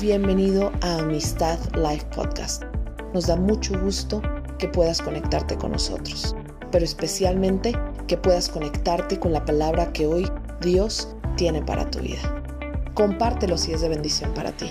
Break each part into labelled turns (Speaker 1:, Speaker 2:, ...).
Speaker 1: Bienvenido a Amistad Life Podcast. Nos da mucho gusto que puedas conectarte con nosotros, pero especialmente que puedas conectarte con la palabra que hoy Dios tiene para tu vida. Compártelo si es de bendición para ti.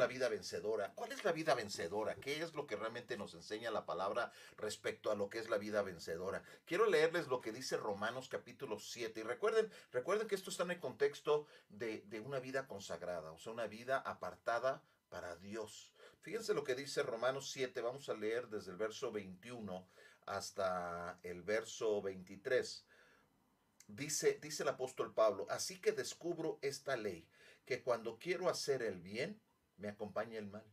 Speaker 2: La vida vencedora. ¿Cuál es la vida vencedora? ¿Qué es lo que realmente nos enseña la palabra respecto a lo que es la vida vencedora? Quiero leerles lo que dice Romanos capítulo 7. Y recuerden, recuerden que esto está en el contexto de, una vida consagrada, o sea, una vida apartada para Dios. Fíjense lo que dice Romanos 7, vamos a leer desde el verso 21 hasta el verso 23. Dice, dice el apóstol Pablo, así que descubro esta ley que cuando quiero hacer el bien, me acompaña el mal.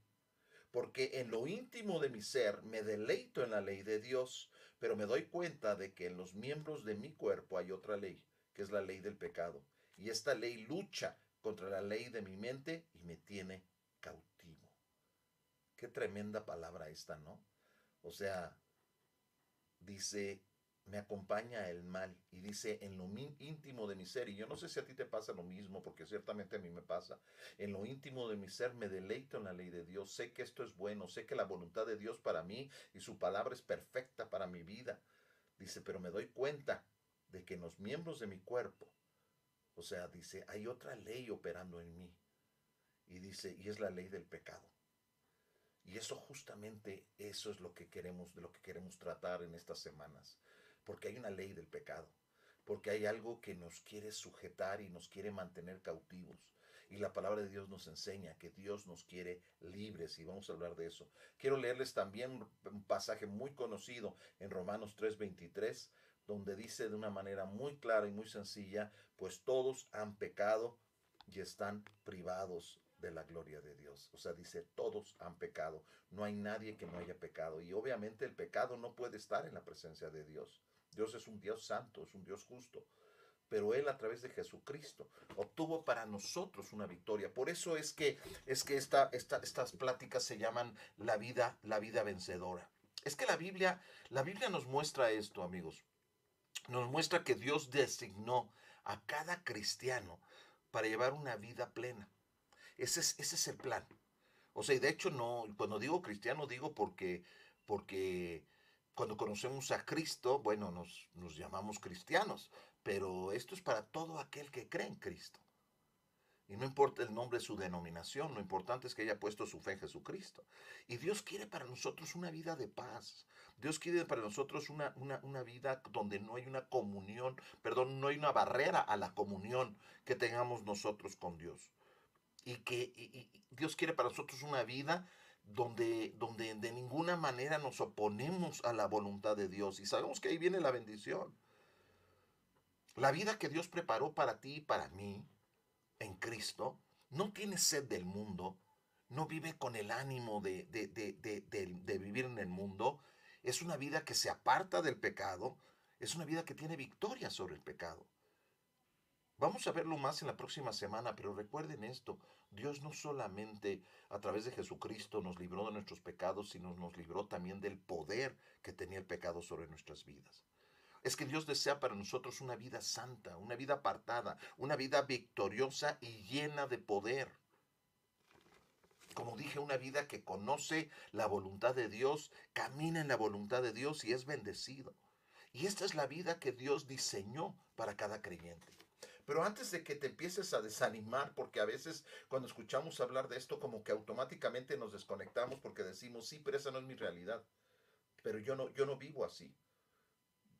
Speaker 2: Porque en lo íntimo de mi ser me deleito en la ley de Dios, pero me doy cuenta de que en los miembros de mi cuerpo hay otra ley, que es la ley del pecado. Y esta ley lucha contra la ley de mi mente y me tiene cautivo. Qué tremenda palabra esta, ¿no? O sea, dice, me acompaña el mal y dice en lo íntimo de mi ser, y yo no sé si a ti te pasa lo mismo, porque ciertamente a mí me pasa, en lo íntimo de mi ser me deleito en la ley de Dios, sé que esto es bueno, sé que la voluntad de Dios para mí y su palabra es perfecta para mi vida. Dice, pero me doy cuenta de que en los miembros de mi cuerpo, o sea, dice, hay otra ley operando en mí. Y dice, y es la ley del pecado. Y eso justamente, eso es lo que queremos, de lo que queremos tratar en estas semanas porque hay una ley del pecado, porque hay algo que nos quiere sujetar y nos quiere mantener cautivos. Y la palabra de Dios nos enseña que Dios nos quiere libres y vamos a hablar de eso. Quiero leerles también un pasaje muy conocido en Romanos 3:23, donde dice de una manera muy clara y muy sencilla, pues todos han pecado y están privados de la gloria de Dios. O sea, dice, todos han pecado. No hay nadie que no haya pecado. Y obviamente el pecado no puede estar en la presencia de Dios. Dios es un Dios santo, es un Dios justo. Pero Él a través de Jesucristo obtuvo para nosotros una victoria. Por eso es que, es que esta, estas pláticas se llaman la vida, la vida vencedora. Es que la Biblia, la Biblia nos muestra esto, amigos. Nos muestra que Dios designó a cada cristiano para llevar una vida plena. Ese es, ese es el plan. O sea, y de hecho no, cuando digo cristiano digo porque, porque cuando conocemos a Cristo, bueno, nos, llamamos cristianos, pero esto es para todo aquel que cree en Cristo. Y no importa el nombre de su denominación, lo importante es que haya puesto su fe en Jesucristo. Y Dios quiere para nosotros una vida de paz. Dios quiere para nosotros una, vida donde no hay una comunión, perdón, no hay una barrera a la comunión que tengamos nosotros con Dios. Y que Dios quiere para nosotros una vida donde, donde de ninguna manera nos oponemos a la voluntad de Dios. Y sabemos que ahí viene la bendición. La vida que Dios preparó para ti y para mí en Cristo no tiene sed del mundo, no vive con el ánimo de, de, de, vivir en el mundo. Es una vida que se aparta del pecado, es una vida que tiene victoria sobre el pecado. Vamos a verlo más en la próxima semana, pero recuerden esto, Dios no solamente a través de Jesucristo nos libró de nuestros pecados, sino nos libró también del poder que tenía el pecado sobre nuestras vidas. Es que Dios desea para nosotros una vida santa, una vida apartada, una vida victoriosa y llena de poder. Como dije, una vida que conoce la voluntad de Dios, camina en la voluntad de Dios y es bendecido. Y esta es la vida que Dios diseñó para cada creyente. Pero antes de que te empieces a desanimar, porque a veces cuando escuchamos hablar de esto como que automáticamente nos desconectamos porque decimos, sí, pero esa no es mi realidad. Pero yo no, yo no vivo así.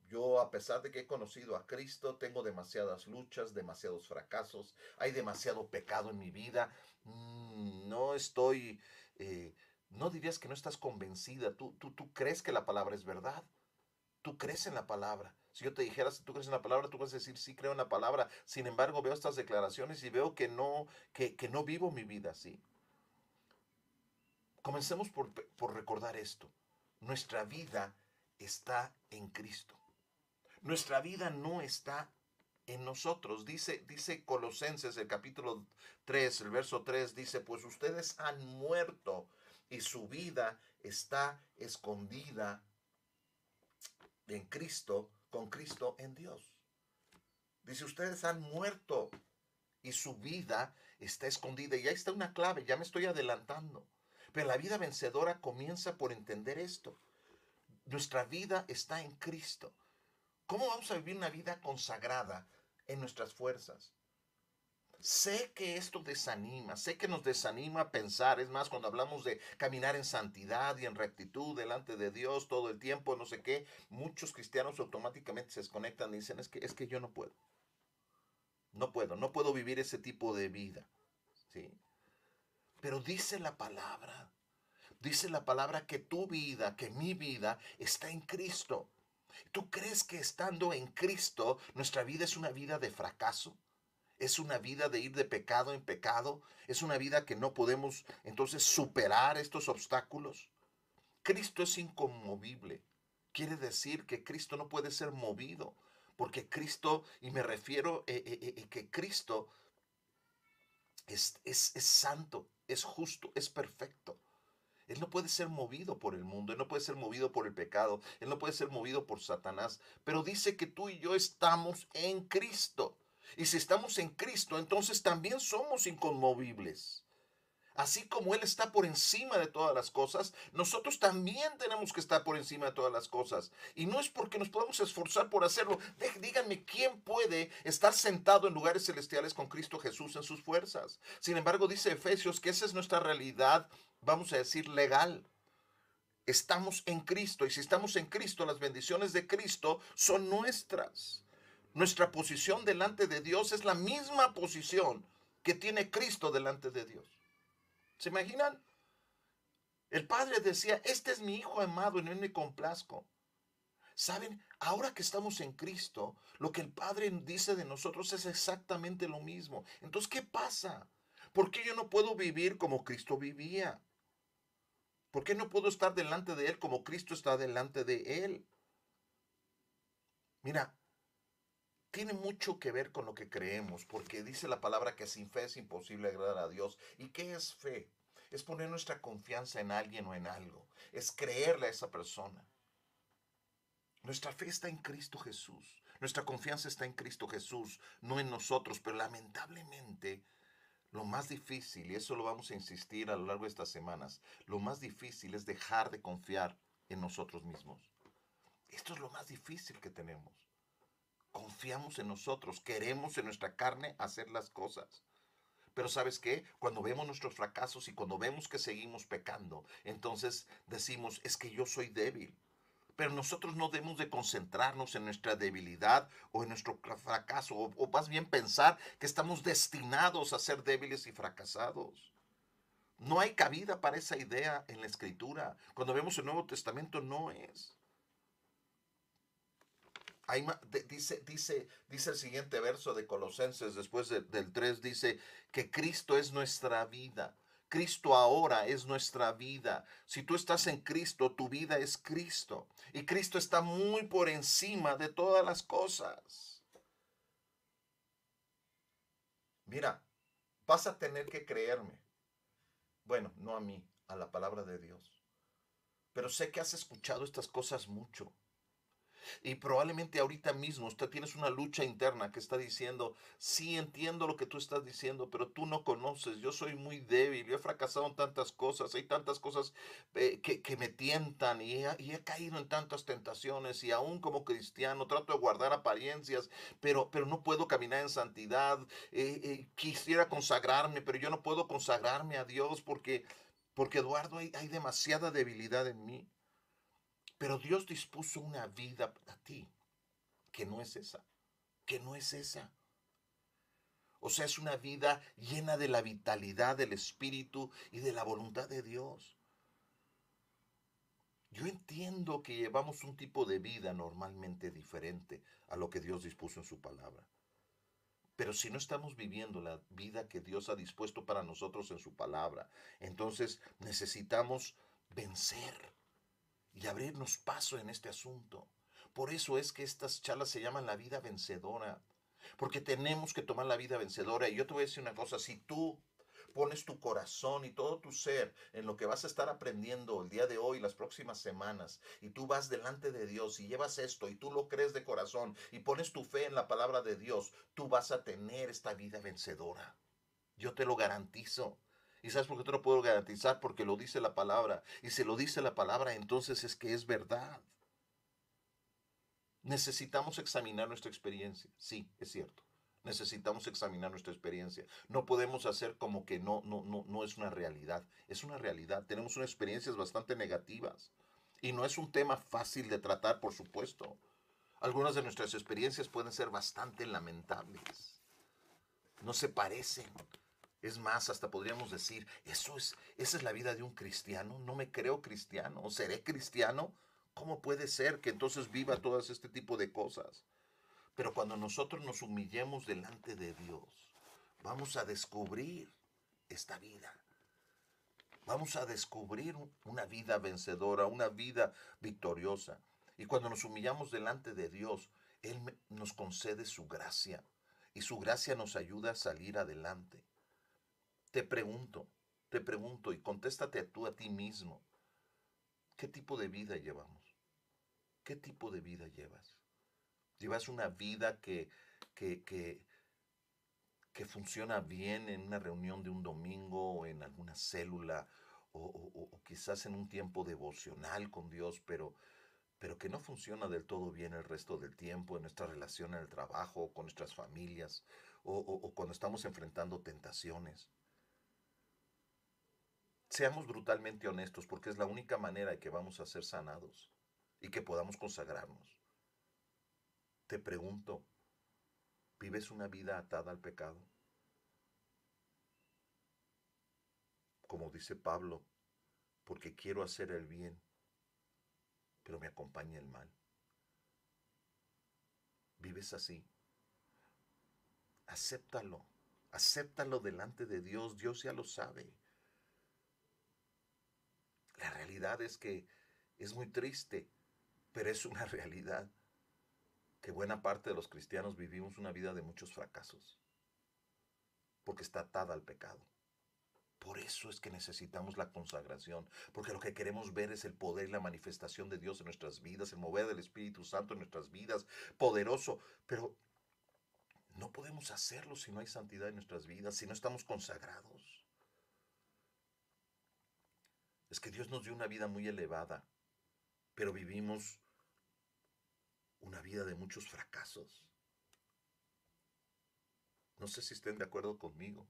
Speaker 2: Yo, a pesar de que he conocido a Cristo, tengo demasiadas luchas, demasiados fracasos, hay demasiado pecado en mi vida. Mm, no estoy, eh, no dirías que no estás convencida. Tú, tú, tú crees que la palabra es verdad. Tú crees en la palabra. Si yo te dijera, si tú crees en la palabra, tú vas a decir, sí, creo en la palabra. Sin embargo, veo estas declaraciones y veo que no, que, no vivo mi vida así. Comencemos por, por recordar esto. Nuestra vida está en Cristo. Nuestra vida no está en nosotros. Dice, dice Colosenses, el capítulo 3, el verso 3, dice, pues ustedes han muerto y su vida está escondida en Cristo con Cristo en Dios. Dice, ustedes han muerto y su vida está escondida. Y ahí está una clave, ya me estoy adelantando. Pero la vida vencedora comienza por entender esto. Nuestra vida está en Cristo. ¿Cómo vamos a vivir una vida consagrada en nuestras fuerzas? Sé que esto desanima, sé que nos desanima pensar, es más, cuando hablamos de caminar en santidad y en rectitud delante de Dios todo el tiempo, no sé qué, muchos cristianos automáticamente se desconectan y dicen, es que, es que yo no puedo. No puedo, no puedo vivir ese tipo de vida. ¿sí? Pero dice la palabra, dice la palabra que tu vida, que mi vida está en Cristo. ¿Tú crees que estando en Cristo nuestra vida es una vida de fracaso? Es una vida de ir de pecado en pecado. Es una vida que no podemos entonces superar estos obstáculos. Cristo es inconmovible. Quiere decir que Cristo no puede ser movido. Porque Cristo, y me refiero a eh, eh, eh, que Cristo es, es, es santo, es justo, es perfecto. Él no puede ser movido por el mundo, Él no puede ser movido por el pecado, Él no puede ser movido por Satanás. Pero dice que tú y yo estamos en Cristo. Y si estamos en Cristo, entonces también somos inconmovibles. Así como Él está por encima de todas las cosas, nosotros también tenemos que estar por encima de todas las cosas. Y no es porque nos podamos esforzar por hacerlo. Díganme, ¿quién puede estar sentado en lugares celestiales con Cristo Jesús en sus fuerzas? Sin embargo, dice Efesios que esa es nuestra realidad, vamos a decir, legal. Estamos en Cristo y si estamos en Cristo, las bendiciones de Cristo son nuestras. Nuestra posición delante de Dios es la misma posición que tiene Cristo delante de Dios. ¿Se imaginan? El padre decía, este es mi hijo amado en él me complazco. Saben, ahora que estamos en Cristo, lo que el Padre dice de nosotros es exactamente lo mismo. Entonces, ¿qué pasa? ¿Por qué yo no puedo vivir como Cristo vivía? ¿Por qué no puedo estar delante de Él como Cristo está delante de Él? Mira, tiene mucho que ver con lo que creemos, porque dice la palabra que sin fe es imposible agradar a Dios. ¿Y qué es fe? Es poner nuestra confianza en alguien o en algo, es creerle a esa persona. Nuestra fe está en Cristo Jesús, nuestra confianza está en Cristo Jesús, no en nosotros, pero lamentablemente lo más difícil, y eso lo vamos a insistir a lo largo de estas semanas, lo más difícil es dejar de confiar en nosotros mismos. Esto es lo más difícil que tenemos confiamos en nosotros, queremos en nuestra carne hacer las cosas. Pero sabes qué? Cuando vemos nuestros fracasos y cuando vemos que seguimos pecando, entonces decimos, es que yo soy débil. Pero nosotros no debemos de concentrarnos en nuestra debilidad o en nuestro fracaso, o, o más bien pensar que estamos destinados a ser débiles y fracasados. No hay cabida para esa idea en la escritura. Cuando vemos el Nuevo Testamento no es dice, dice, dice el siguiente verso de Colosenses, después del 3, dice que Cristo es nuestra vida. Cristo ahora es nuestra vida. Si tú estás en Cristo, tu vida es Cristo. Y Cristo está muy por encima de todas las cosas. Mira, vas a tener que creerme. Bueno, no a mí, a la palabra de Dios. Pero sé que has escuchado estas cosas mucho. Y probablemente ahorita mismo usted tienes una lucha interna que está diciendo, sí entiendo lo que tú estás diciendo, pero tú no conoces, yo soy muy débil, yo he fracasado en tantas cosas, hay tantas cosas eh, que, me tientan y he, caído en tantas tentaciones y aún como cristiano trato de guardar apariencias, pero, pero no puedo caminar en santidad, eh, eh, quisiera consagrarme, pero yo no puedo consagrarme a Dios porque, porque Eduardo, hay, hay demasiada debilidad en mí. Pero Dios dispuso una vida a ti que no es esa, que no es esa. O sea, es una vida llena de la vitalidad del Espíritu y de la voluntad de Dios. Yo entiendo que llevamos un tipo de vida normalmente diferente a lo que Dios dispuso en su palabra. Pero si no estamos viviendo la vida que Dios ha dispuesto para nosotros en su palabra, entonces necesitamos vencer y abrirnos paso en este asunto. Por eso es que estas charlas se llaman la vida vencedora. Porque tenemos que tomar la vida vencedora. Y yo te voy a decir una cosa, si tú pones tu corazón y todo tu ser en lo que vas a estar aprendiendo el día de hoy, las próximas semanas, y tú vas delante de Dios y llevas esto y tú lo crees de corazón y pones tu fe en la palabra de Dios, tú vas a tener esta vida vencedora. Yo te lo garantizo. ¿Y sabes por te lo puedo garantizar? Porque lo dice la palabra. Y si lo dice la palabra, entonces es que es verdad. Necesitamos examinar nuestra experiencia. Sí, es cierto. Necesitamos examinar nuestra experiencia. No podemos hacer como que no, no, no, no es una realidad. Es una realidad. Tenemos unas experiencias bastante negativas. Y no es un tema fácil de tratar, por supuesto. Algunas de nuestras experiencias pueden ser bastante lamentables. No se parecen. Es más, hasta podríamos decir, eso es, esa es la vida de un cristiano. No me creo cristiano. ¿O seré cristiano? ¿Cómo puede ser que entonces viva todas este tipo de cosas? Pero cuando nosotros nos humillemos delante de Dios, vamos a descubrir esta vida. Vamos a descubrir una vida vencedora, una vida victoriosa. Y cuando nos humillamos delante de Dios, Él nos concede su gracia. Y su gracia nos ayuda a salir adelante. Te pregunto, te pregunto y contéstate tú a ti mismo. ¿Qué tipo de vida llevamos? ¿Qué tipo de vida llevas? Llevas una vida que, que, que, que funciona bien en una reunión de un domingo o en alguna célula o, o, quizás en un tiempo devocional con Dios, pero, pero que no funciona del todo bien el resto del tiempo en nuestra relación en el trabajo, con nuestras familias o, o cuando estamos enfrentando tentaciones. Seamos brutalmente honestos porque es la única manera en que vamos a ser sanados y que podamos consagrarnos. Te pregunto, ¿vives una vida atada al pecado? Como dice Pablo, porque quiero hacer el bien, pero me acompaña el mal. ¿Vives así? Acéptalo, acéptalo delante de Dios, Dios ya lo sabe. La realidad es que es muy triste, pero es una realidad que buena parte de los cristianos vivimos una vida de muchos fracasos, porque está atada al pecado. Por eso es que necesitamos la consagración, porque lo que queremos ver es el poder y la manifestación de Dios en nuestras vidas, el mover del Espíritu Santo en nuestras vidas, poderoso, pero no podemos hacerlo si no hay santidad en nuestras vidas, si no estamos consagrados. Es que Dios nos dio una vida muy elevada, pero vivimos una vida de muchos fracasos. No sé si estén de acuerdo conmigo.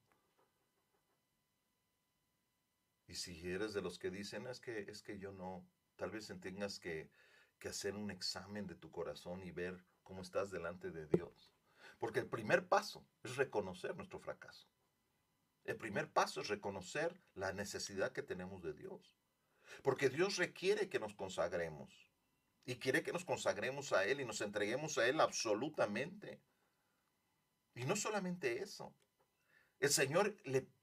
Speaker 2: Y si eres de los que dicen, es que, es que yo no, tal vez tengas que, que hacer un examen de tu corazón y ver cómo estás delante de Dios. Porque el primer paso es reconocer nuestro fracaso. El primer paso es reconocer la necesidad que tenemos de Dios. Porque Dios requiere que nos consagremos y quiere que nos consagremos a Él y nos entreguemos a Él absolutamente. Y no solamente eso. El Señor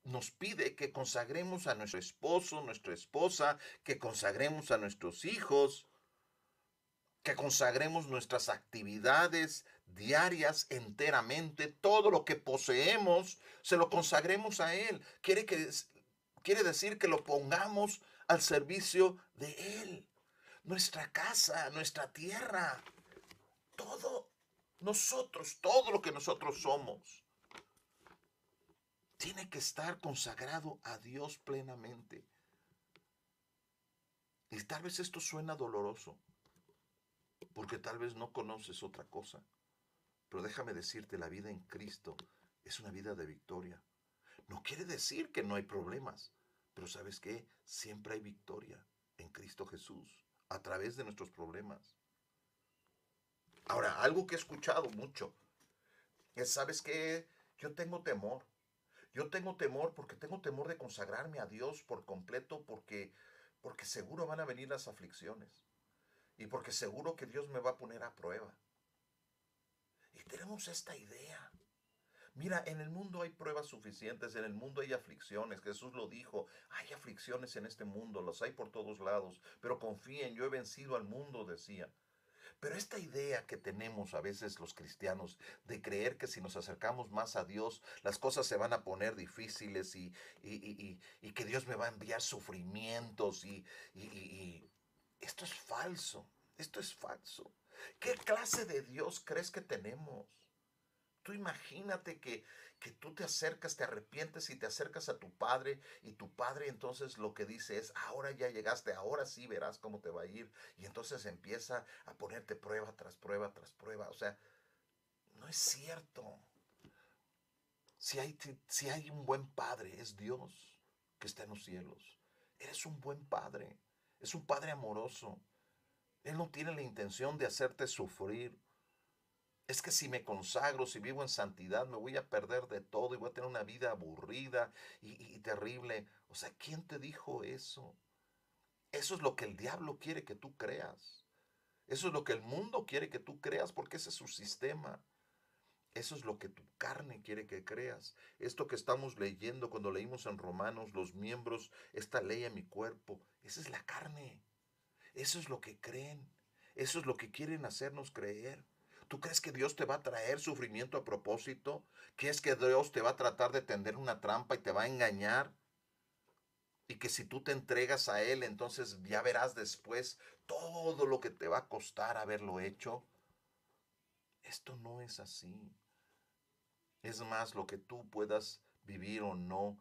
Speaker 2: nos pide que consagremos a nuestro esposo, nuestra esposa, que consagremos a nuestros hijos, que consagremos nuestras actividades diarias enteramente, todo lo que poseemos, se lo consagremos a Él. Quiere, que, quiere decir que lo pongamos al servicio de Él nuestra casa, nuestra tierra, todo, nosotros, todo lo que nosotros somos, tiene que estar consagrado a Dios plenamente. Y tal vez esto suena doloroso, porque tal vez no conoces otra cosa. Pero déjame decirte, la vida en Cristo es una vida de victoria. No quiere decir que no hay problemas, pero sabes qué, siempre hay victoria en Cristo Jesús a través de nuestros problemas. Ahora, algo que he escuchado mucho es, ¿sabes qué? Yo tengo temor. Yo tengo temor porque tengo temor de consagrarme a Dios por completo porque, porque seguro van a venir las aflicciones y porque seguro que Dios me va a poner a prueba. Y tenemos esta idea. Mira, en el mundo hay pruebas suficientes, en el mundo hay aflicciones. Jesús lo dijo, hay aflicciones en este mundo, las hay por todos lados, pero confíen, yo he vencido al mundo, decía. Pero esta idea que tenemos a veces los cristianos de creer que si nos acercamos más a Dios, las cosas se van a poner difíciles y, y, que Dios me va a enviar sufrimientos y, esto es falso, esto es falso. ¿Qué clase de Dios crees que tenemos? Tú imagínate que, que, tú te acercas, te arrepientes y te acercas a tu padre y tu padre entonces lo que dice es, ahora ya llegaste, ahora sí verás cómo te va a ir. Y entonces empieza a ponerte prueba tras prueba tras prueba. O sea, no es cierto. Si hay, si hay un buen padre, es Dios que está en los cielos. Eres un buen padre. Es un padre amoroso. Él no tiene la intención de hacerte sufrir es que si me consagro, si vivo en santidad, me voy a perder de todo y voy a tener una vida aburrida y, terrible. O sea, ¿quién te dijo eso? Eso es lo que el diablo quiere que tú creas. Eso es lo que el mundo quiere que tú creas porque ese es su sistema. Eso es lo que tu carne quiere que creas. Esto que estamos leyendo cuando leímos en Romanos, los miembros, esta ley en mi cuerpo, esa es la carne. Eso es lo que creen. Eso es lo que quieren hacernos creer. ¿Tú crees que Dios te va a traer sufrimiento a propósito? ¿Crees que Dios te va a tratar de tender una trampa y te va a engañar? Y que si tú te entregas a Él, entonces ya verás después todo lo que te va a costar haberlo hecho. Esto no es así. Es más, lo que tú puedas vivir o no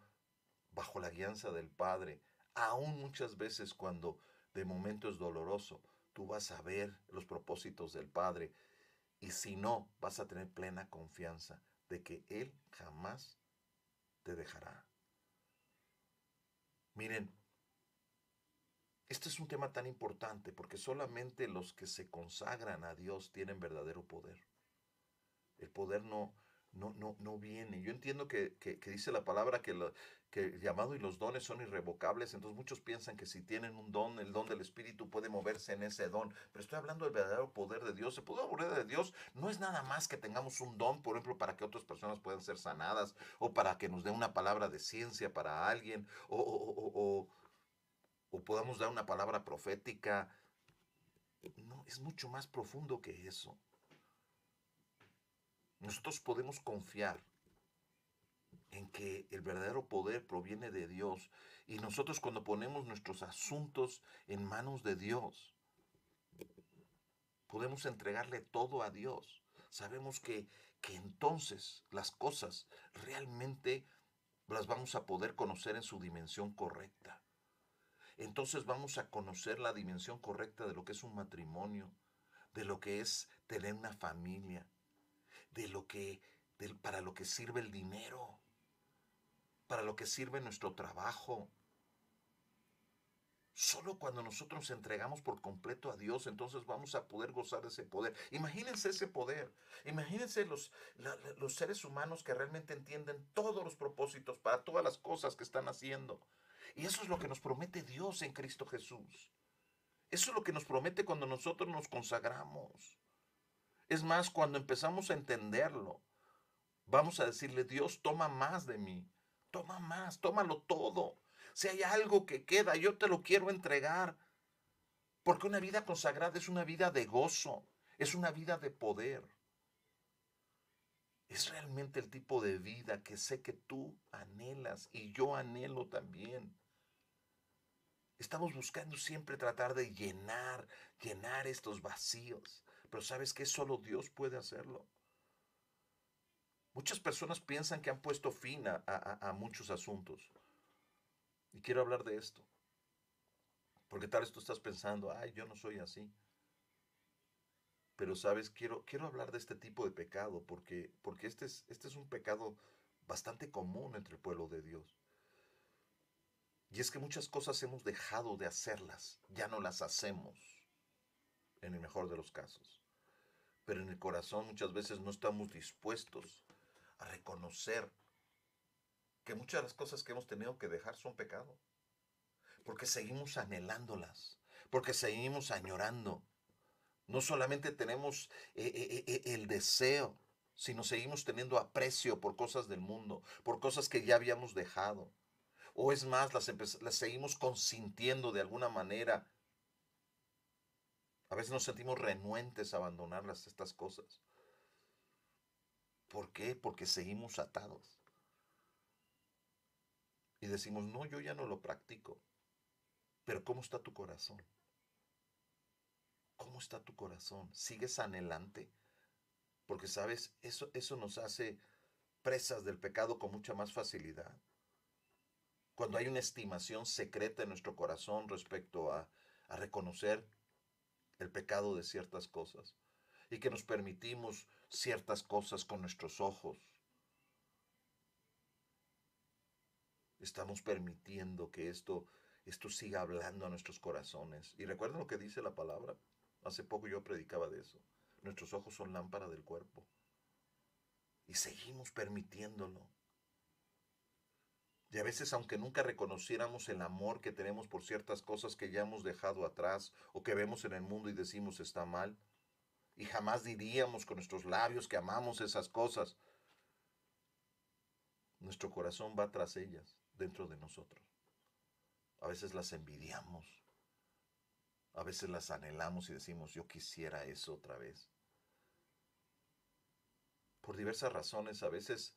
Speaker 2: bajo la guianza del Padre, aún muchas veces cuando de momento es doloroso, tú vas a ver los propósitos del Padre y si no, vas a tener plena confianza de que Él jamás te dejará. Miren, este es un tema tan importante porque solamente los que se consagran a Dios tienen verdadero poder. El poder no, no, no, no viene. Yo entiendo que, dice la palabra que, que, el llamado y los dones son irrevocables, entonces muchos piensan que si tienen un don, el don del Espíritu puede moverse en ese don, pero estoy hablando del verdadero poder de Dios. El poder de Dios no es nada más que tengamos un don, por ejemplo, para que otras personas puedan ser sanadas, o para que nos dé una palabra de ciencia para alguien, o, o, o podamos dar una palabra profética. No, es mucho más profundo que eso. Nosotros podemos confiar en que el verdadero poder proviene de Dios y nosotros cuando ponemos nuestros asuntos en manos de Dios, podemos entregarle todo a Dios. Sabemos que, que entonces las cosas realmente las vamos a poder conocer en su dimensión correcta. Entonces vamos a conocer la dimensión correcta de lo que es un matrimonio, de lo que es tener una familia, de lo que, para lo que sirve el dinero, para lo que sirve nuestro trabajo. Solo cuando nosotros nos entregamos por completo a Dios, entonces vamos a poder gozar de ese poder. Imagínense ese poder. Imagínense los, los seres humanos que realmente entienden todos los propósitos para todas las cosas que están haciendo. Y eso es lo que nos promete Dios en Cristo Jesús. Eso es lo que nos promete cuando nosotros nos consagramos. Es más, cuando empezamos a entenderlo, vamos a decirle, Dios, toma más de mí, toma más, tómalo todo. Si hay algo que queda, yo te lo quiero entregar. Porque una vida consagrada es una vida de gozo, es una vida de poder. Es realmente el tipo de vida que sé que tú anhelas y yo anhelo también. Estamos buscando siempre tratar de llenar, llenar estos vacíos. Pero sabes que solo Dios puede hacerlo. Muchas personas piensan que han puesto fin a, muchos asuntos. Y quiero hablar de esto. Porque tal vez tú estás pensando, ay, yo no soy así. Pero sabes, quiero, quiero hablar de este tipo de pecado, porque, porque este, es, este es un pecado bastante común entre el pueblo de Dios. Y es que muchas cosas hemos dejado de hacerlas, ya no las hacemos, en el mejor de los casos pero en el corazón muchas veces no estamos dispuestos a reconocer que muchas de las cosas que hemos tenido que dejar son pecado. Porque seguimos anhelándolas, porque seguimos añorando. No solamente tenemos eh, eh, eh, el deseo, sino seguimos teniendo aprecio por cosas del mundo, por cosas que ya habíamos dejado. O es más, las, las seguimos consintiendo de alguna manera A veces nos sentimos renuentes a abandonar estas cosas. ¿Por qué? Porque seguimos atados. Y decimos, no, yo ya no lo practico. Pero ¿cómo está tu corazón? ¿Cómo está tu corazón? ¿Sigues anhelante? Porque, ¿sabes? Eso, eso nos hace presas del pecado con mucha más facilidad. Cuando hay una estimación secreta en nuestro corazón respecto a, a reconocer el pecado de ciertas cosas y que nos permitimos ciertas cosas con nuestros ojos. Estamos permitiendo que esto, esto siga hablando a nuestros corazones. Y recuerden lo que dice la palabra. Hace poco yo predicaba de eso. Nuestros ojos son lámpara del cuerpo. Y seguimos permitiéndolo. Y a veces, aunque nunca reconociéramos el amor que tenemos por ciertas cosas que ya hemos dejado atrás o que vemos en el mundo y decimos está mal, y jamás diríamos con nuestros labios que amamos esas cosas, nuestro corazón va tras ellas dentro de nosotros. A veces las envidiamos, a veces las anhelamos y decimos yo quisiera eso otra vez. Por diversas razones, a veces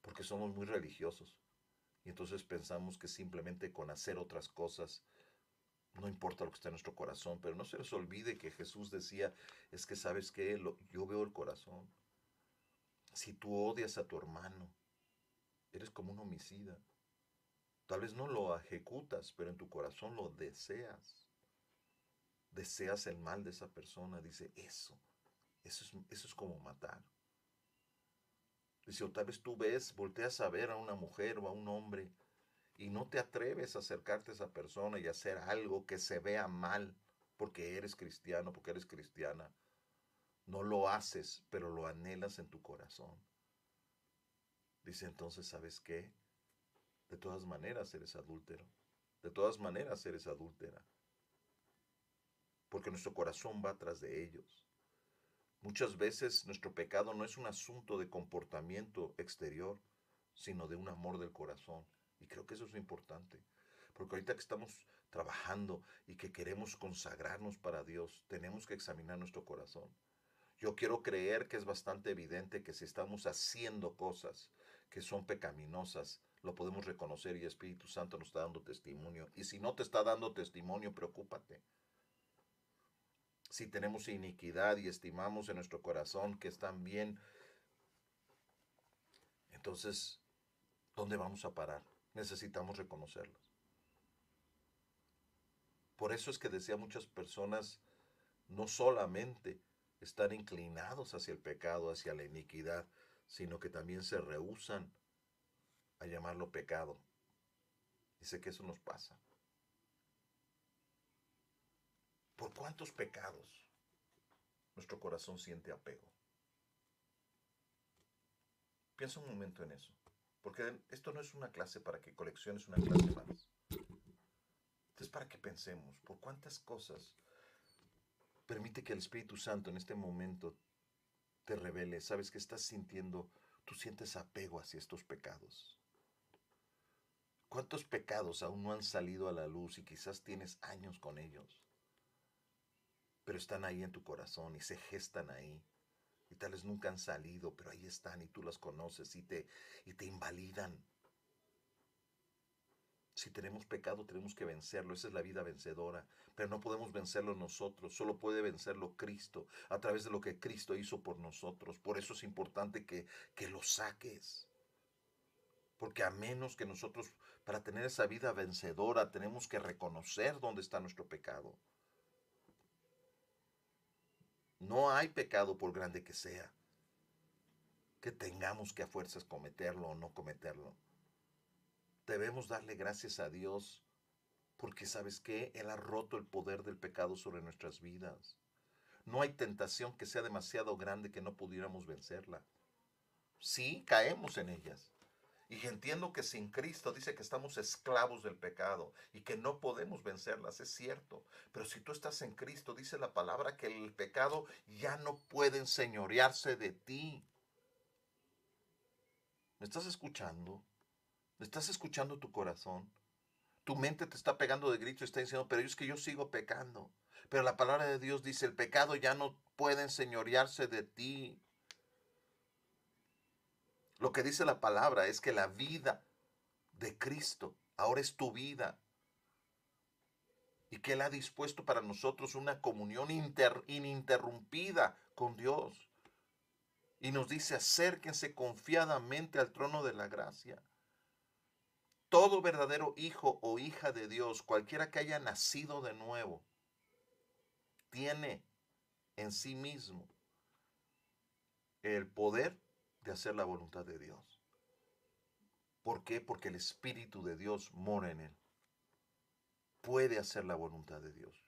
Speaker 2: porque somos muy religiosos y entonces pensamos que simplemente con hacer otras cosas, no importa lo que esté en nuestro corazón, pero no se les olvide que Jesús decía, es que sabes que yo veo el corazón. Si tú odias a tu hermano, eres como un homicida. Tal vez no lo ejecutas, pero en tu corazón lo deseas. Deseas el mal de esa persona. Dice, eso, eso es, eso es como matar. Dice, tal vez tú ves, volteas a ver a una mujer o a un hombre y no te atreves a acercarte a esa persona y hacer algo que se vea mal porque eres cristiano, porque eres cristiana. No lo haces, pero lo anhelas en tu corazón. Dice entonces, ¿sabes qué? De todas maneras eres adúltero. De todas maneras eres adúltera. Porque nuestro corazón va tras de ellos. Muchas veces nuestro pecado no es un asunto de comportamiento exterior, sino de un amor del corazón. Y creo que eso es importante. Porque ahorita que estamos trabajando y que queremos consagrarnos para Dios, tenemos que examinar nuestro corazón. Yo quiero creer que es bastante evidente que si estamos haciendo cosas que son pecaminosas, lo podemos reconocer y Espíritu Santo nos está dando testimonio. Y si no te está dando testimonio, preocúpate si tenemos iniquidad y estimamos en nuestro corazón que están bien, entonces, ¿dónde vamos a parar? Necesitamos reconocerlos. Por eso es que decía muchas personas, no solamente están inclinados hacia el pecado, hacia la iniquidad, sino que también se rehusan a llamarlo pecado. Dice que eso nos pasa. ¿Por cuántos pecados nuestro corazón siente apego? Piensa un momento en eso, porque esto no es una clase para que colecciones una clase más. Es para que pensemos por cuántas cosas permite que el Espíritu Santo en este momento te revele. Sabes que estás sintiendo, tú sientes apego hacia estos pecados. ¿Cuántos pecados aún no han salido a la luz y quizás tienes años con ellos? Pero están ahí en tu corazón y se gestan ahí. Y tal vez nunca han salido, pero ahí están y tú las conoces y te, y te invalidan. Si tenemos pecado, tenemos que vencerlo. Esa es la vida vencedora. Pero no podemos vencerlo nosotros. Solo puede vencerlo Cristo a través de lo que Cristo hizo por nosotros. Por eso es importante que, que lo saques. Porque a menos que nosotros, para tener esa vida vencedora, tenemos que reconocer dónde está nuestro pecado. No hay pecado por grande que sea, que tengamos que a fuerzas cometerlo o no cometerlo. Debemos darle gracias a Dios porque sabes que Él ha roto el poder del pecado sobre nuestras vidas. No hay tentación que sea demasiado grande que no pudiéramos vencerla. Sí, caemos en ellas. Y entiendo que sin Cristo dice que estamos esclavos del pecado y que no podemos vencerlas, es cierto. Pero si tú estás en Cristo, dice la palabra que el pecado ya no puede enseñorearse de ti. ¿Me estás escuchando? ¿Me estás escuchando tu corazón? Tu mente te está pegando de grito y está diciendo, pero es que yo sigo pecando. Pero la palabra de Dios dice, el pecado ya no puede enseñorearse de ti. Lo que dice la palabra es que la vida de Cristo ahora es tu vida. Y que Él ha dispuesto para nosotros una comunión ininterrumpida con Dios. Y nos dice, acérquense confiadamente al trono de la gracia. Todo verdadero hijo o hija de Dios, cualquiera que haya nacido de nuevo, tiene en sí mismo el poder de hacer la voluntad de Dios. ¿Por qué? Porque el Espíritu de Dios mora en él. Puede hacer la voluntad de Dios.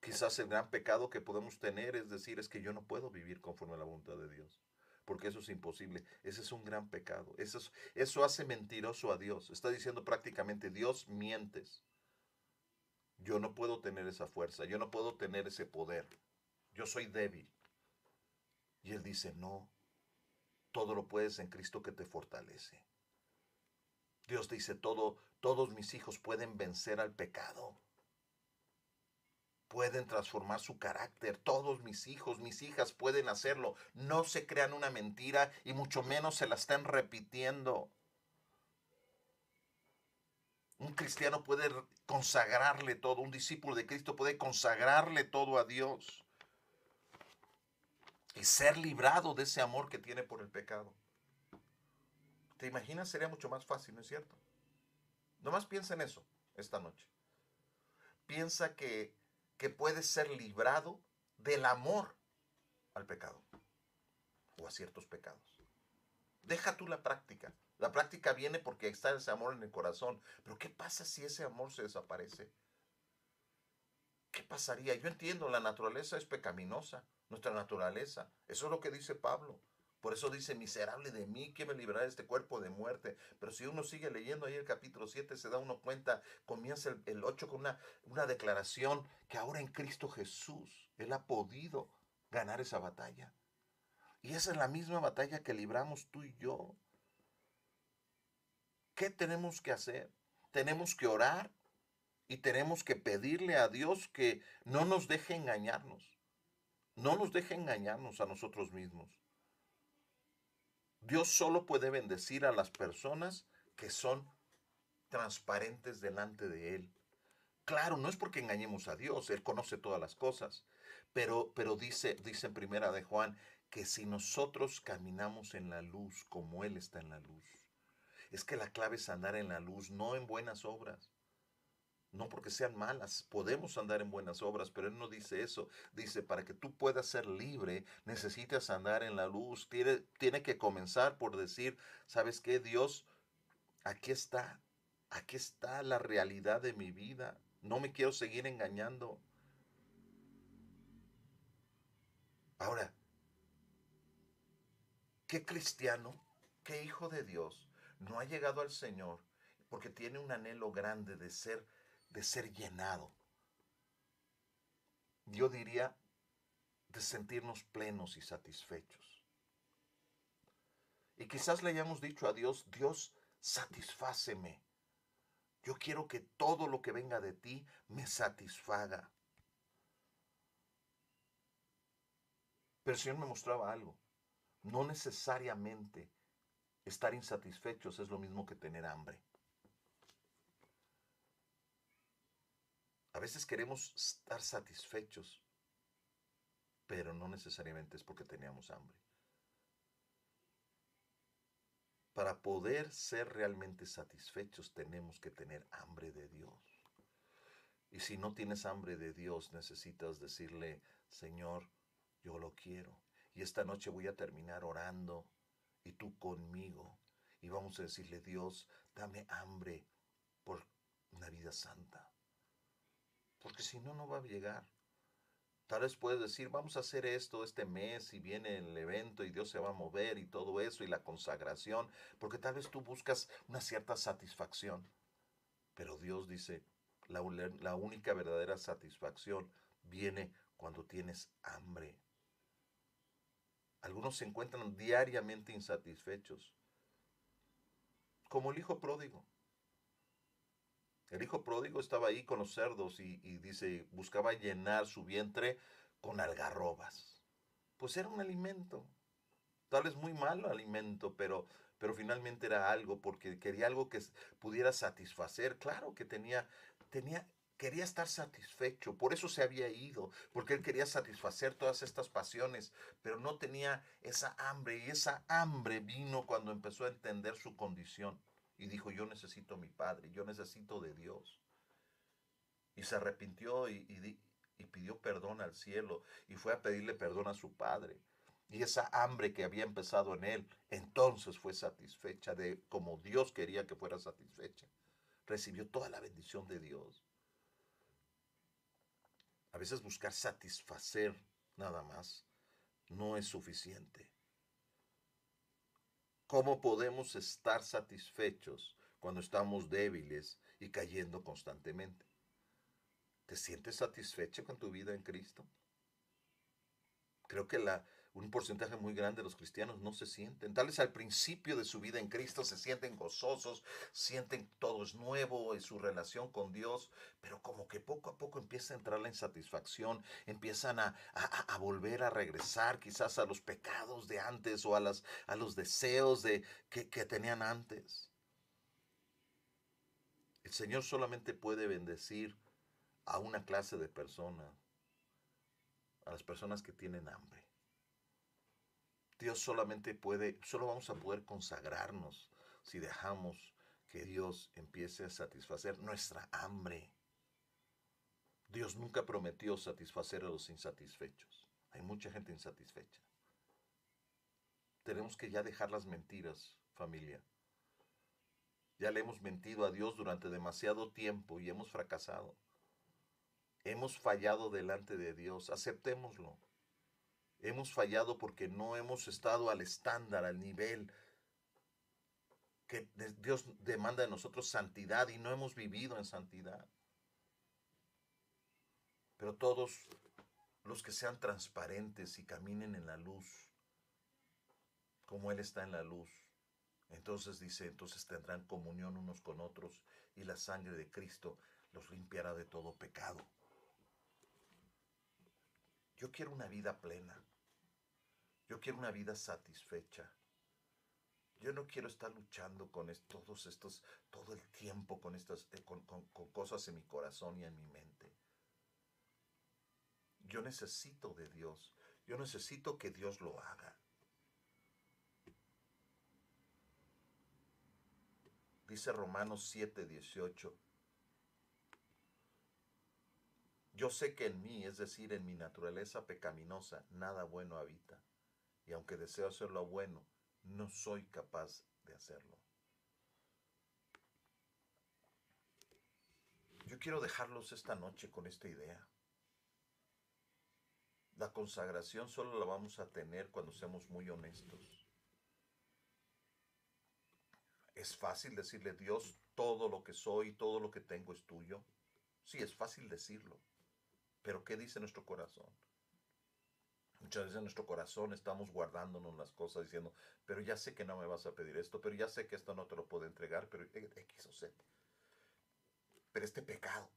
Speaker 2: Quizás el gran pecado que podemos tener es decir, es que yo no puedo vivir conforme a la voluntad de Dios, porque eso es imposible. Ese es un gran pecado. Eso, eso hace mentiroso a Dios. Está diciendo prácticamente, Dios mientes. Yo no puedo tener esa fuerza, yo no puedo tener ese poder. Yo soy débil. Y él dice, no, todo lo puedes en Cristo que te fortalece. Dios dice, todo, todos mis hijos pueden vencer al pecado. Pueden transformar su carácter. Todos mis hijos, mis hijas pueden hacerlo. No se crean una mentira y mucho menos se la están repitiendo. Un cristiano puede consagrarle todo, un discípulo de Cristo puede consagrarle todo a Dios y ser librado de ese amor que tiene por el pecado. ¿Te imaginas? Sería mucho más fácil, ¿no es cierto? Nomás piensa en eso esta noche. Piensa que, que puedes ser librado del amor al pecado o a ciertos pecados. Deja tú la práctica. La práctica viene porque está ese amor en el corazón. Pero ¿qué pasa si ese amor se desaparece? ¿Qué pasaría? Yo entiendo, la naturaleza es pecaminosa nuestra naturaleza. Eso es lo que dice Pablo. Por eso dice, miserable de mí, que me librará de este cuerpo de muerte? Pero si uno sigue leyendo ahí el capítulo 7, se da uno cuenta, comienza el, 8 con una, una declaración que ahora en Cristo Jesús, Él ha podido ganar esa batalla. Y esa es la misma batalla que libramos tú y yo. ¿Qué tenemos que hacer? Tenemos que orar y tenemos que pedirle a Dios que no nos deje engañarnos. No nos deje engañarnos a nosotros mismos. Dios solo puede bendecir a las personas que son transparentes delante de Él. Claro, no es porque engañemos a Dios, Él conoce todas las cosas, pero, pero dice, dice en primera de Juan que si nosotros caminamos en la luz como Él está en la luz, es que la clave es andar en la luz, no en buenas obras. No porque sean malas, podemos andar en buenas obras, pero Él no dice eso. Dice, para que tú puedas ser libre, necesitas andar en la luz. Tiene, tiene que comenzar por decir, ¿sabes qué? Dios, aquí está, aquí está la realidad de mi vida. No me quiero seguir engañando. Ahora, ¿qué cristiano, qué hijo de Dios no ha llegado al Señor porque tiene un anhelo grande de ser de ser llenado. Yo diría de sentirnos plenos y satisfechos. Y quizás le hayamos dicho a Dios, Dios, satisfáceme. Yo quiero que todo lo que venga de ti me satisfaga. Pero el Señor me mostraba algo. No necesariamente estar insatisfechos es lo mismo que tener hambre. A veces queremos estar satisfechos, pero no necesariamente es porque teníamos hambre. Para poder ser realmente satisfechos tenemos que tener hambre de Dios. Y si no tienes hambre de Dios, necesitas decirle, Señor, yo lo quiero. Y esta noche voy a terminar orando y tú conmigo. Y vamos a decirle, Dios, dame hambre por una vida santa porque si no, no va a llegar. Tal vez puedes decir, vamos a hacer esto este mes y viene el evento y Dios se va a mover y todo eso y la consagración, porque tal vez tú buscas una cierta satisfacción. Pero Dios dice, la, la única verdadera satisfacción viene cuando tienes hambre. Algunos se encuentran diariamente insatisfechos, como el hijo pródigo. El hijo pródigo estaba ahí con los cerdos y, dice, buscaba llenar su vientre con algarrobas. Pues era un alimento. Tal vez muy malo alimento, pero, pero finalmente era algo porque quería algo que pudiera satisfacer. Claro que tenía, tenía, quería estar satisfecho, por eso se había ido, porque él quería satisfacer todas estas pasiones, pero no tenía esa hambre y esa hambre vino cuando empezó a entender su condición y dijo, yo necesito a mi Padre, yo necesito de Dios. Y se arrepintió y, y pidió perdón al cielo y fue a pedirle perdón a su Padre. Y esa hambre que había empezado en él, entonces fue satisfecha de como Dios quería que fuera satisfecha. Recibió toda la bendición de Dios. A veces buscar satisfacer nada más no es suficiente. ¿Cómo podemos estar satisfechos cuando estamos débiles y cayendo constantemente? ¿Te sientes satisfecho con tu vida en Cristo? Creo que la, un porcentaje muy grande de los cristianos no se sienten. Tal vez al principio de su vida en Cristo se sienten gozosos, sienten todo es nuevo en su relación con Dios, pero como que poco a poco empieza a entrar la insatisfacción, empiezan a, a, volver a regresar quizás a los pecados de antes o a, las, a los deseos de, que, que tenían antes. El Señor solamente puede bendecir a una clase de personas, a las personas que tienen hambre. Dios solamente puede, solo vamos a poder consagrarnos si dejamos que Dios empiece a satisfacer nuestra hambre. Dios nunca prometió satisfacer a los insatisfechos. Hay mucha gente insatisfecha. Tenemos que ya dejar las mentiras, familia. Ya le hemos mentido a Dios durante demasiado tiempo y hemos fracasado. Hemos fallado delante de Dios, aceptémoslo. Hemos fallado porque no hemos estado al estándar, al nivel que Dios demanda de nosotros santidad y no hemos vivido en santidad. Pero todos los que sean transparentes y caminen en la luz, como Él está en la luz, entonces dice, entonces tendrán comunión unos con otros y la sangre de Cristo los limpiará de todo pecado. Yo quiero una vida plena. Yo quiero una vida satisfecha. Yo no quiero estar luchando con todos estos, todo el tiempo con estas, eh, con, con cosas en mi corazón y en mi mente. Yo necesito de Dios. Yo necesito que Dios lo haga. Dice Romanos 7, 18. Yo sé que en mí, es decir, en mi naturaleza pecaminosa, nada bueno habita y aunque deseo hacer lo bueno, no soy capaz de hacerlo. Yo quiero dejarlos esta noche con esta idea. La consagración solo la vamos a tener cuando seamos muy honestos. Es fácil decirle, Dios, todo lo que soy, todo lo que tengo es tuyo. Sí, es fácil decirlo. Pero ¿qué dice nuestro corazón? Muchas veces en nuestro corazón estamos guardándonos las cosas diciendo, pero ya sé que no me vas a pedir esto, pero ya sé que esto no te lo puedo entregar, pero X o Z. Pero este pecado,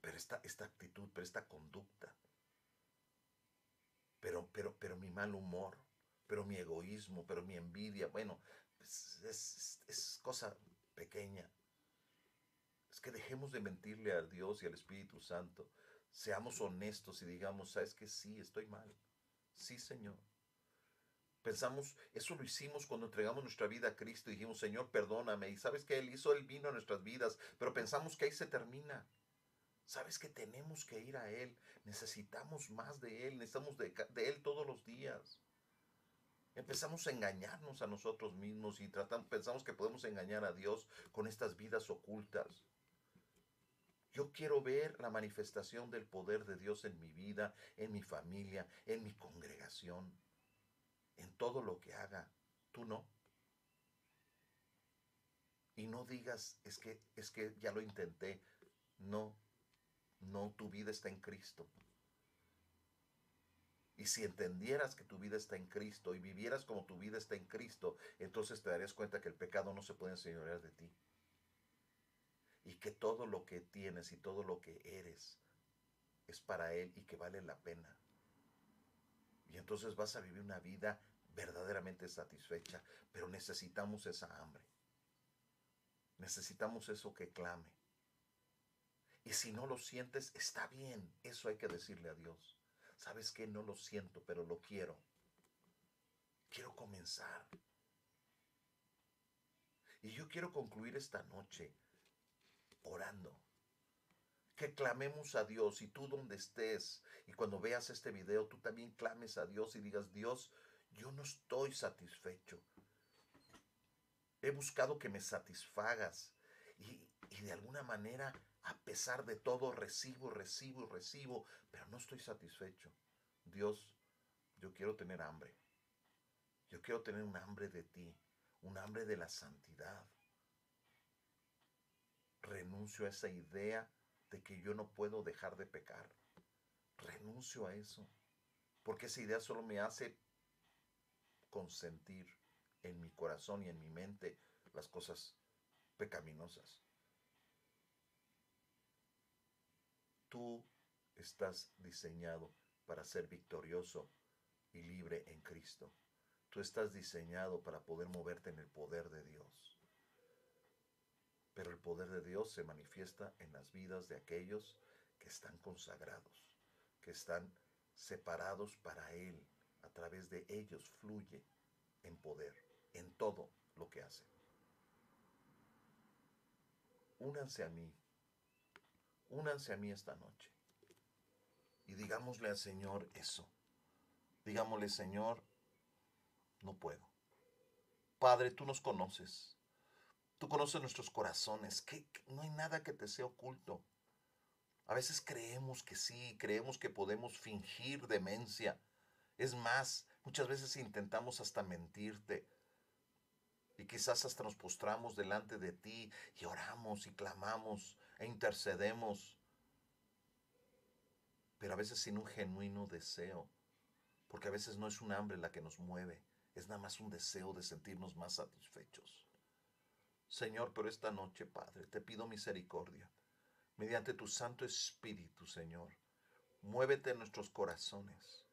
Speaker 2: pero esta, esta actitud, pero esta conducta, pero, pero, pero mi mal humor, pero mi egoísmo, pero mi envidia, bueno, es, es, es cosa pequeña. Es que dejemos de mentirle a Dios y al Espíritu Santo seamos honestos y digamos, ¿sabes que Sí, estoy mal. Sí, Señor. Pensamos, eso lo hicimos cuando entregamos nuestra vida a Cristo y dijimos, Señor, perdóname. Y sabes que Él hizo, Él vino a nuestras vidas, pero pensamos que ahí se termina. Sabes que tenemos que ir a Él, necesitamos más de Él, necesitamos de, de Él todos los días. Empezamos a engañarnos a nosotros mismos y tratamos, pensamos que podemos engañar a Dios con estas vidas ocultas. Yo quiero ver la manifestación del poder de Dios en mi vida, en mi familia, en mi congregación, en todo lo que haga. Tú no. Y no digas, es que, es que ya lo intenté. No, no, tu vida está en Cristo. Y si entendieras que tu vida está en Cristo y vivieras como tu vida está en Cristo, entonces te darías cuenta que el pecado no se puede enseñorear de ti. Y que todo lo que tienes y todo lo que eres es para Él y que vale la pena. Y entonces vas a vivir una vida verdaderamente satisfecha, pero necesitamos esa hambre. Necesitamos eso que clame. Y si no lo sientes, está bien. Eso hay que decirle a Dios. ¿Sabes que No lo siento, pero lo quiero. Quiero comenzar. Y yo quiero concluir esta noche orando. Que clamemos a Dios y tú donde estés y cuando veas este video tú también clames a Dios y digas, Dios, yo no estoy satisfecho. He buscado que me satisfagas y, y de alguna manera a pesar de todo, recibo, recibo, recibo, pero no estoy satisfecho. Dios, yo quiero tener hambre. Yo quiero tener un hambre de ti, un hambre de la santidad. Renuncio a esa idea de que yo no puedo dejar de pecar. Renuncio a eso, porque esa idea solo me hace consentir en mi corazón y en mi mente las cosas pecaminosas. Tú estás diseñado para ser victorioso y libre en Cristo. Tú estás diseñado para poder moverte en el poder de Dios. Pero el poder de Dios se manifiesta en las vidas de aquellos que están consagrados, que están separados para Él. A través de ellos fluye en poder, en todo lo que hacen. Únanse a mí únanse a mí esta noche. Y digámosle al Señor eso. Digámosle, Señor, no puedo. Padre, tú nos conoces. Tú conoces nuestros corazones. Que, no hay nada que te sea oculto. A veces creemos que sí, creemos que podemos fingir demencia. Es más, muchas veces intentamos hasta mentirte. Y quizás hasta nos postramos delante de ti y oramos y clamamos e intercedemos, pero a veces sin un genuino deseo, porque a veces no es un hambre la que nos mueve, es nada más un deseo de sentirnos más satisfechos. Señor, pero esta noche, Padre, te pido misericordia, mediante tu Santo Espíritu, Señor, muévete en nuestros corazones,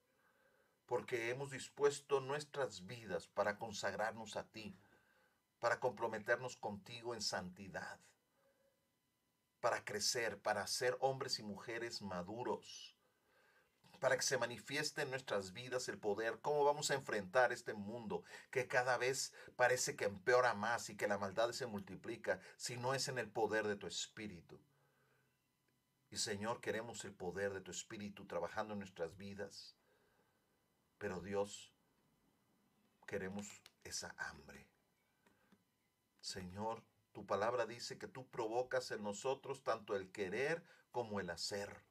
Speaker 2: porque hemos dispuesto nuestras vidas para consagrarnos a ti, para comprometernos contigo en santidad para crecer, para ser hombres y mujeres maduros, para que se manifieste en nuestras vidas el poder, cómo vamos a enfrentar este mundo que cada vez parece que empeora más y que la maldad se multiplica si no es en el poder de tu espíritu. Y Señor, queremos el poder de tu espíritu trabajando en nuestras vidas. Pero Dios, queremos esa hambre. Señor, tu palabra dice que tú provocas en nosotros tanto el querer como el hacer.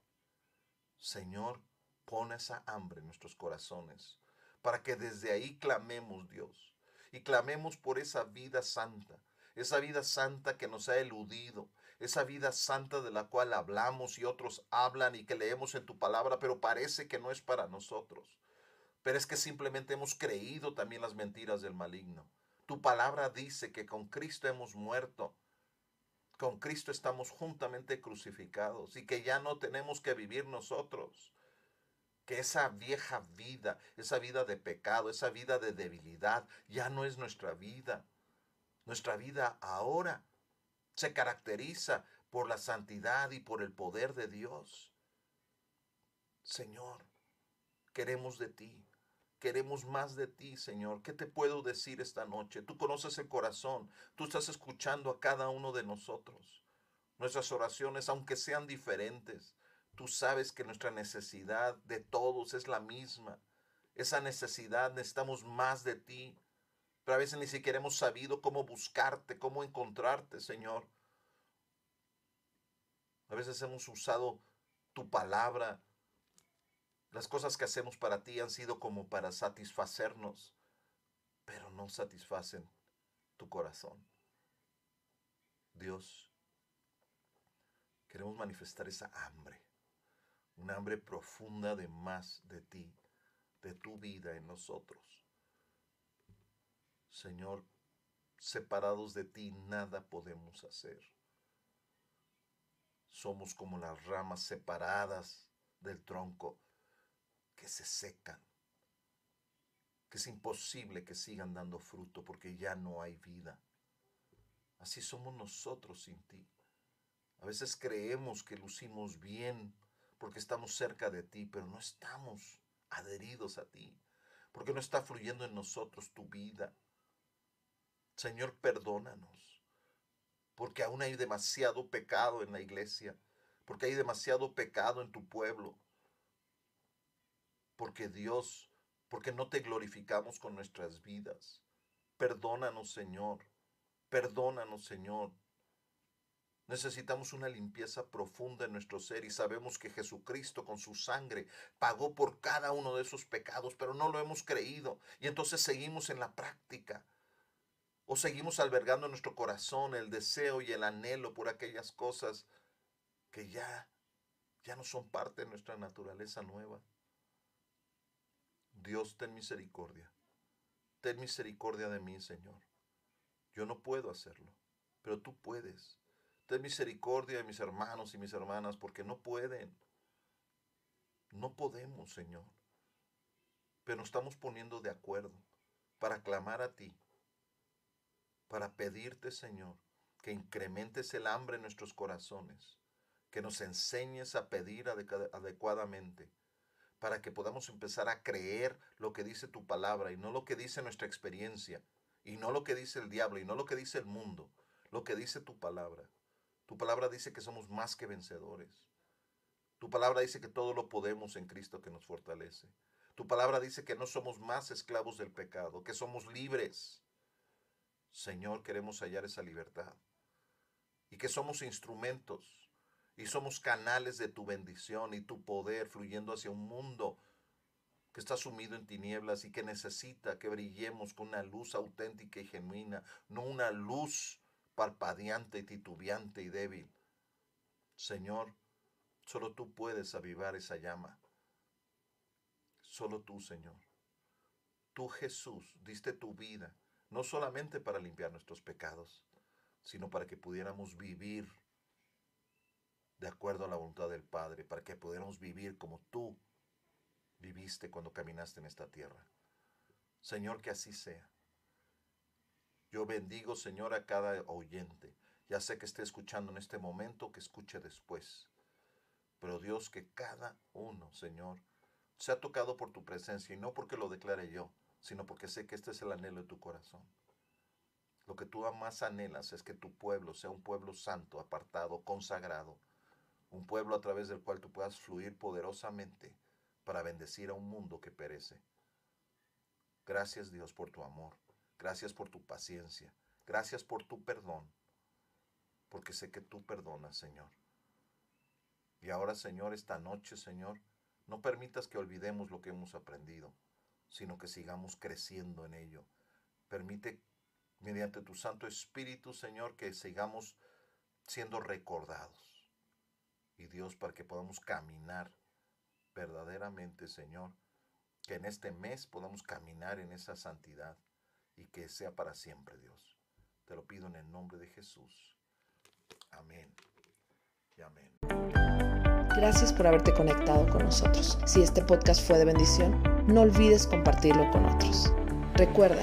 Speaker 2: Señor, pon esa hambre en nuestros corazones para que desde ahí clamemos, Dios, y clamemos por esa vida santa, esa vida santa que nos ha eludido, esa vida santa de la cual hablamos y otros hablan y que leemos en tu palabra, pero parece que no es para nosotros. Pero es que simplemente hemos creído también las mentiras del maligno. Tu palabra dice que con Cristo hemos muerto. Con Cristo estamos juntamente crucificados y que ya no tenemos que vivir nosotros. Que esa vieja vida, esa vida de pecado, esa vida de debilidad, ya no es nuestra vida. Nuestra vida ahora se caracteriza por la santidad y por el poder de Dios. Señor, queremos de ti. Queremos más de ti, Señor. ¿Qué te puedo decir esta noche? Tú conoces el corazón. Tú estás escuchando a cada uno de nosotros. Nuestras oraciones, aunque sean diferentes, tú sabes que nuestra necesidad de todos es la misma. Esa necesidad necesitamos más de ti. Pero a veces ni siquiera hemos sabido cómo buscarte, cómo encontrarte, Señor. A veces hemos usado tu palabra las cosas que hacemos para ti han sido como para satisfacernos, pero no satisfacen tu corazón. Dios, queremos manifestar esa hambre, una hambre profunda de más de ti, de tu vida en nosotros. Señor, separados de ti nada podemos hacer. somos como las ramas separadas del tronco que se secan, que es imposible que sigan dando fruto porque ya no hay vida. Así somos nosotros sin ti. A veces creemos que lucimos bien porque estamos cerca de ti, pero no estamos adheridos a ti, porque no está fluyendo en nosotros tu vida. Señor, perdónanos, porque aún hay demasiado pecado en la iglesia, porque hay demasiado pecado en tu pueblo, porque Dios, porque no te glorificamos con nuestras vidas. Perdónanos, Señor, perdónanos, Señor. Necesitamos una limpieza profunda en nuestro ser y sabemos que Jesucristo con su sangre pagó por cada uno de esos pecados, pero no lo hemos creído. Y entonces seguimos en la práctica. O seguimos albergando en nuestro corazón el deseo y el anhelo por aquellas cosas que ya, ya no son parte de nuestra naturaleza nueva. Dios, ten misericordia. Ten misericordia de mí, Señor. Yo no puedo hacerlo, pero tú puedes. Ten misericordia de mis hermanos y mis hermanas porque no pueden. No podemos, Señor. Pero nos estamos poniendo de acuerdo para clamar a ti, para pedirte, Señor, que incrementes el hambre en nuestros corazones, que nos enseñes a pedir adecuadamente, para que podamos empezar a creer lo que dice tu palabra y no lo que dice nuestra experiencia, y no lo que dice el diablo, y no lo que dice el mundo, lo que dice tu palabra. Tu palabra dice que somos más que vencedores. Tu palabra dice que todo lo podemos en Cristo que nos fortalece. Tu palabra dice que no somos más esclavos del pecado, que somos libres. Señor, queremos hallar esa libertad. Y que somos instrumentos y somos canales de tu bendición y tu poder fluyendo hacia un mundo que está sumido en tinieblas y que necesita que brillemos con una luz auténtica y genuina, no una luz parpadeante, titubeante y débil. Señor, solo tú puedes avivar esa llama. Solo tú, Señor. Tú, Jesús, diste tu vida, no solamente para limpiar nuestros pecados, sino para que pudiéramos vivir de acuerdo a la voluntad del Padre, para que pudiéramos vivir como tú viviste cuando caminaste en esta tierra. Señor, que así sea. Yo bendigo, Señor, a cada oyente. Ya sé que esté escuchando en este momento, que escuche después. Pero Dios, que cada uno, Señor, sea tocado por tu presencia y no porque lo declare yo, sino porque sé que este es el anhelo de tu corazón. Lo que tú más anhelas es que tu pueblo sea un pueblo santo, apartado, consagrado, un pueblo a través del cual tú puedas fluir poderosamente para bendecir a un mundo que perece. Gracias Dios por tu amor. Gracias por tu paciencia. Gracias por tu perdón. Porque sé que tú perdonas, Señor. Y ahora, Señor, esta noche, Señor, no permitas que olvidemos lo que hemos aprendido, sino que sigamos creciendo en ello. Permite, mediante tu Santo Espíritu, Señor, que sigamos siendo recordados. Y Dios, para que podamos caminar verdaderamente, Señor, que en este mes podamos caminar en esa santidad y que sea para siempre, Dios. Te lo pido en el nombre de Jesús. Amén y amén.
Speaker 1: Gracias por haberte conectado con nosotros. Si este podcast fue de bendición, no olvides compartirlo con otros. Recuerda,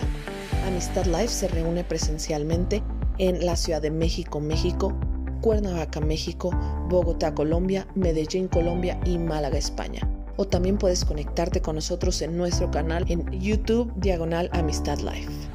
Speaker 1: Amistad Life se reúne presencialmente en la Ciudad de México, México, Cuernavaca, México, Bogotá, Colombia, Medellín, Colombia y Málaga, España o también puedes conectarte con nosotros en nuestro canal en YouTube Diagonal Amistad Life.